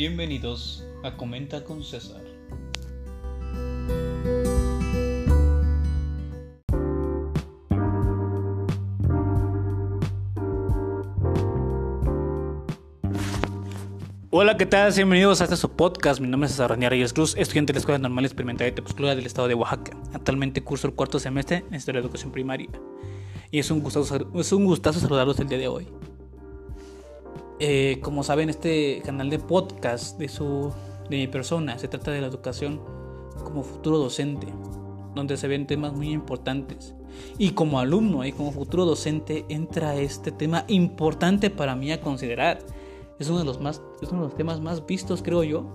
Bienvenidos a Comenta con César. Hola, ¿qué tal? Bienvenidos a este su podcast. Mi nombre es César Ranier Reyes Cruz, estudiante de la Escuela Normal Experimental de Tepoztlán del estado de Oaxaca. Actualmente curso el cuarto semestre en Historia de Educación Primaria. Y es un gustazo, es un gustazo saludarlos el día de hoy. Eh, como saben, este canal de podcast de, su, de mi persona se trata de la educación como futuro docente, donde se ven temas muy importantes. Y como alumno y como futuro docente entra este tema importante para mí a considerar. Es uno de los, más, es uno de los temas más vistos, creo yo,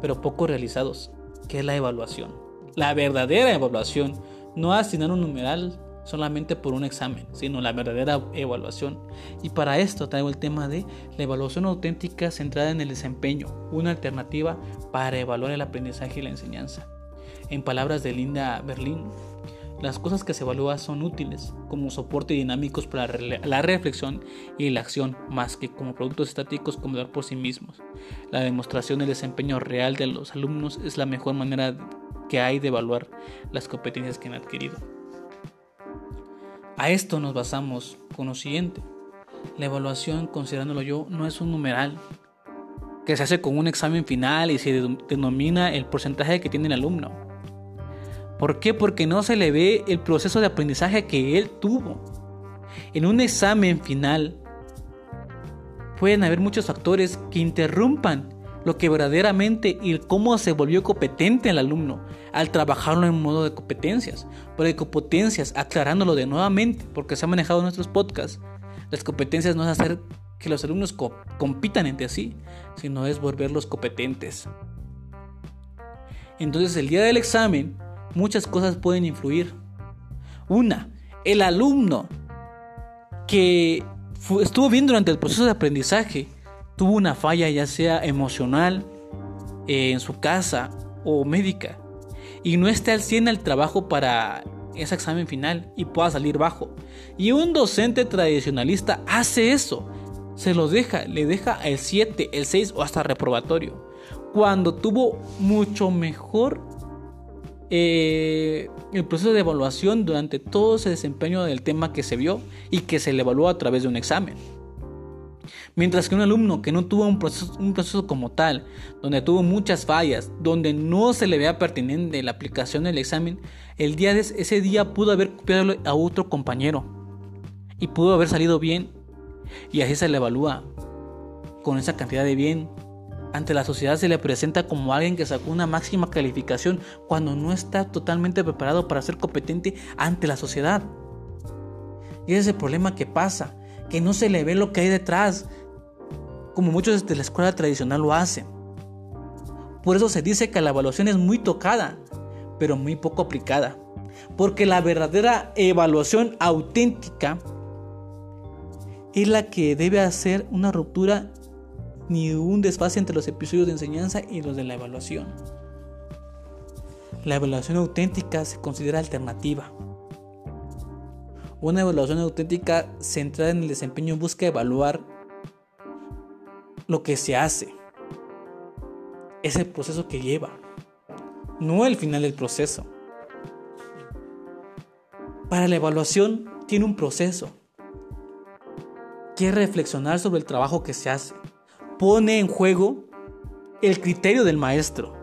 pero poco realizados, que es la evaluación. La verdadera evaluación, no asignar un numeral solamente por un examen, sino la verdadera evaluación. Y para esto traigo el tema de la evaluación auténtica centrada en el desempeño, una alternativa para evaluar el aprendizaje y la enseñanza. En palabras de Linda Berlín, las cosas que se evalúan son útiles como soporte dinámicos para la reflexión y la acción, más que como productos estáticos como dar por sí mismos. La demostración del desempeño real de los alumnos es la mejor manera que hay de evaluar las competencias que han adquirido. A esto nos basamos con lo siguiente. La evaluación, considerándolo yo, no es un numeral que se hace con un examen final y se denomina el porcentaje que tiene el alumno. ¿Por qué? Porque no se le ve el proceso de aprendizaje que él tuvo. En un examen final pueden haber muchos factores que interrumpan lo que verdaderamente y cómo se volvió competente el alumno al trabajarlo en modo de competencias. Porque competencias, aclarándolo de nuevamente, porque se ha manejado en nuestros podcasts, las competencias no es hacer que los alumnos compitan entre sí, sino es volverlos competentes. Entonces el día del examen, muchas cosas pueden influir. Una, el alumno que estuvo bien durante el proceso de aprendizaje, tuvo una falla ya sea emocional, eh, en su casa o médica, y no esté al 100 el trabajo para ese examen final y pueda salir bajo. Y un docente tradicionalista hace eso, se lo deja, le deja el 7, el 6 o hasta reprobatorio, cuando tuvo mucho mejor eh, el proceso de evaluación durante todo ese desempeño del tema que se vio y que se le evaluó a través de un examen. Mientras que un alumno que no tuvo un proceso, como tal, donde tuvo muchas fallas, donde no se le vea pertinente la aplicación del examen, el día de ese día pudo haber copiado a otro compañero y pudo haber salido bien. Y así se le evalúa con esa cantidad de bien. Ante la sociedad se le presenta como alguien que sacó una máxima calificación cuando no está totalmente preparado para ser competente ante la sociedad. Y ese es el problema que pasa que no se le ve lo que hay detrás, como muchos de la escuela tradicional lo hacen. Por eso se dice que la evaluación es muy tocada, pero muy poco aplicada. Porque la verdadera evaluación auténtica es la que debe hacer una ruptura ni un desfase entre los episodios de enseñanza y los de la evaluación. La evaluación auténtica se considera alternativa, una evaluación auténtica centrada en el desempeño busca evaluar lo que se hace. Es el proceso que lleva, no el final del proceso. Para la evaluación tiene un proceso. Quiere reflexionar sobre el trabajo que se hace. Pone en juego el criterio del maestro.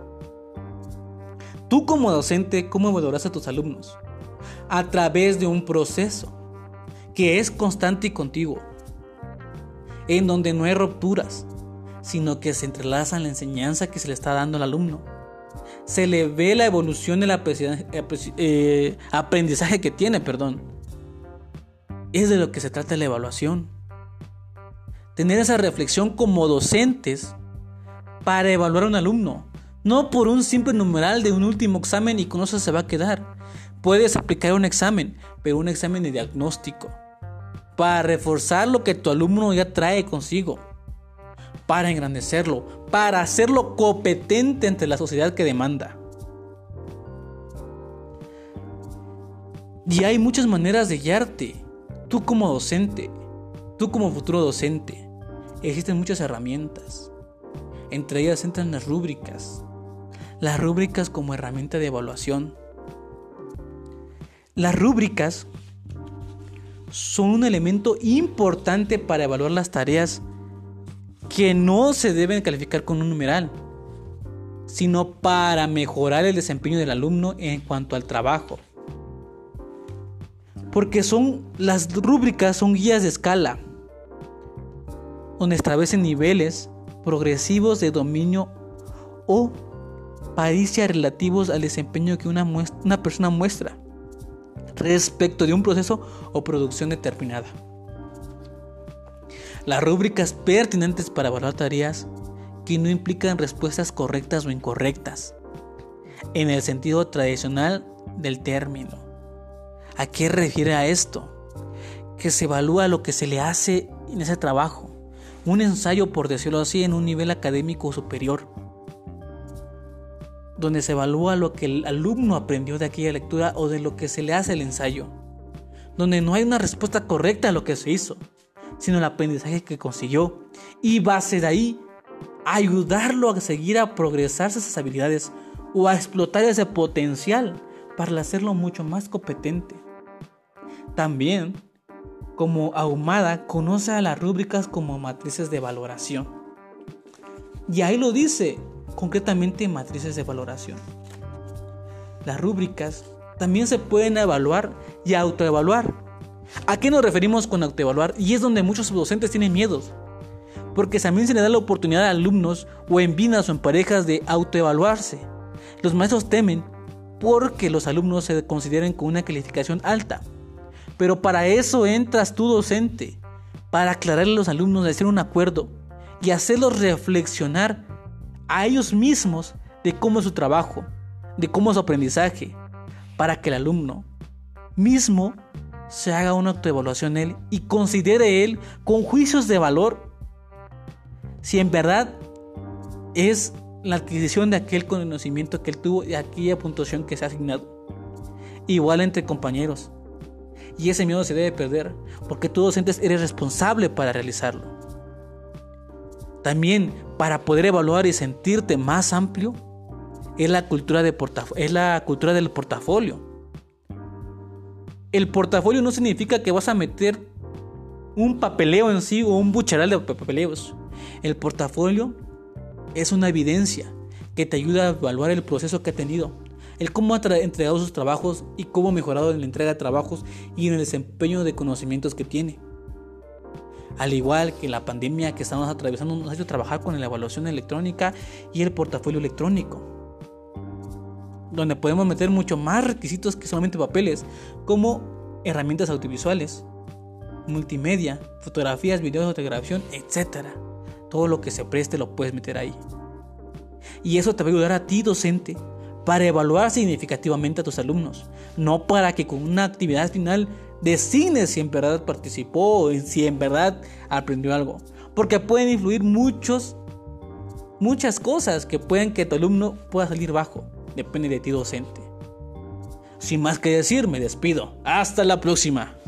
Tú como docente, ¿cómo evaluarás a tus alumnos? A través de un proceso que es constante y contigo, en donde no hay rupturas, sino que se entrelazan la enseñanza que se le está dando al alumno. Se le ve la evolución del eh, aprendizaje que tiene, perdón. Es de lo que se trata la evaluación. Tener esa reflexión como docentes para evaluar a un alumno, no por un simple numeral de un último examen y con eso se va a quedar, Puedes aplicar un examen, pero un examen de diagnóstico, para reforzar lo que tu alumno ya trae consigo, para engrandecerlo, para hacerlo competente ante la sociedad que demanda. Y hay muchas maneras de guiarte, tú como docente, tú como futuro docente. Existen muchas herramientas. Entre ellas entran las rúbricas. Las rúbricas como herramienta de evaluación. Las rúbricas son un elemento importante para evaluar las tareas que no se deben calificar con un numeral, sino para mejorar el desempeño del alumno en cuanto al trabajo. Porque son las rúbricas son guías de escala, donde establecen niveles progresivos de dominio o paricia relativos al desempeño que una, una persona muestra respecto de un proceso o producción determinada. Las rúbricas pertinentes para evaluar tareas que no implican respuestas correctas o incorrectas, en el sentido tradicional del término. ¿A qué refiere a esto? Que se evalúa lo que se le hace en ese trabajo, un ensayo por decirlo así en un nivel académico superior, donde se evalúa lo que el alumno aprendió de aquella lectura o de lo que se le hace el ensayo, donde no hay una respuesta correcta a lo que se hizo, sino el aprendizaje que consiguió y base de ahí ayudarlo a seguir a progresarse esas habilidades o a explotar ese potencial para hacerlo mucho más competente. También, como ahumada, conoce a las rúbricas como matrices de valoración. Y ahí lo dice, concretamente matrices de valoración. Las rúbricas también se pueden evaluar y autoevaluar. ¿A qué nos referimos con autoevaluar? Y es donde muchos docentes tienen miedos. Porque también se le da la oportunidad a alumnos o en vidas o en parejas de autoevaluarse. Los maestros temen porque los alumnos se consideren con una calificación alta. Pero para eso entras tú docente, para aclararle a los alumnos, hacer un acuerdo y hacerlos reflexionar a ellos mismos de cómo es su trabajo, de cómo es su aprendizaje, para que el alumno mismo se haga una autoevaluación él y considere él con juicios de valor si en verdad es la adquisición de aquel conocimiento que él tuvo y aquella puntuación que se ha asignado. Igual entre compañeros. Y ese miedo se debe perder porque tú docentes eres responsable para realizarlo. También para poder evaluar y sentirte más amplio es la cultura, del portafolio. El portafolio no significa que vas a meter un papeleo en sí o un bucharal de papeleos. El portafolio es una evidencia que te ayuda a evaluar el proceso que ha tenido, el cómo ha entregado sus trabajos y cómo ha mejorado en la entrega de trabajos y en el desempeño de conocimientos que tiene. Al igual que la pandemia que estamos atravesando nos ha hecho trabajar con la evaluación electrónica y el portafolio electrónico, donde podemos meter mucho más requisitos que solamente papeles, como herramientas audiovisuales, multimedia, fotografías, videos, fotografiación, etc. Todo lo que se preste lo puedes meter ahí. Y eso te va a ayudar a ti, docente, para evaluar significativamente a tus alumnos, no para que con una actividad final designes si en verdad participó o si en verdad aprendió algo. Porque pueden influir muchos, muchas cosas que pueden que tu alumno pueda salir bajo. Depende de ti, docente. Sin más que decir, me despido. Hasta la próxima.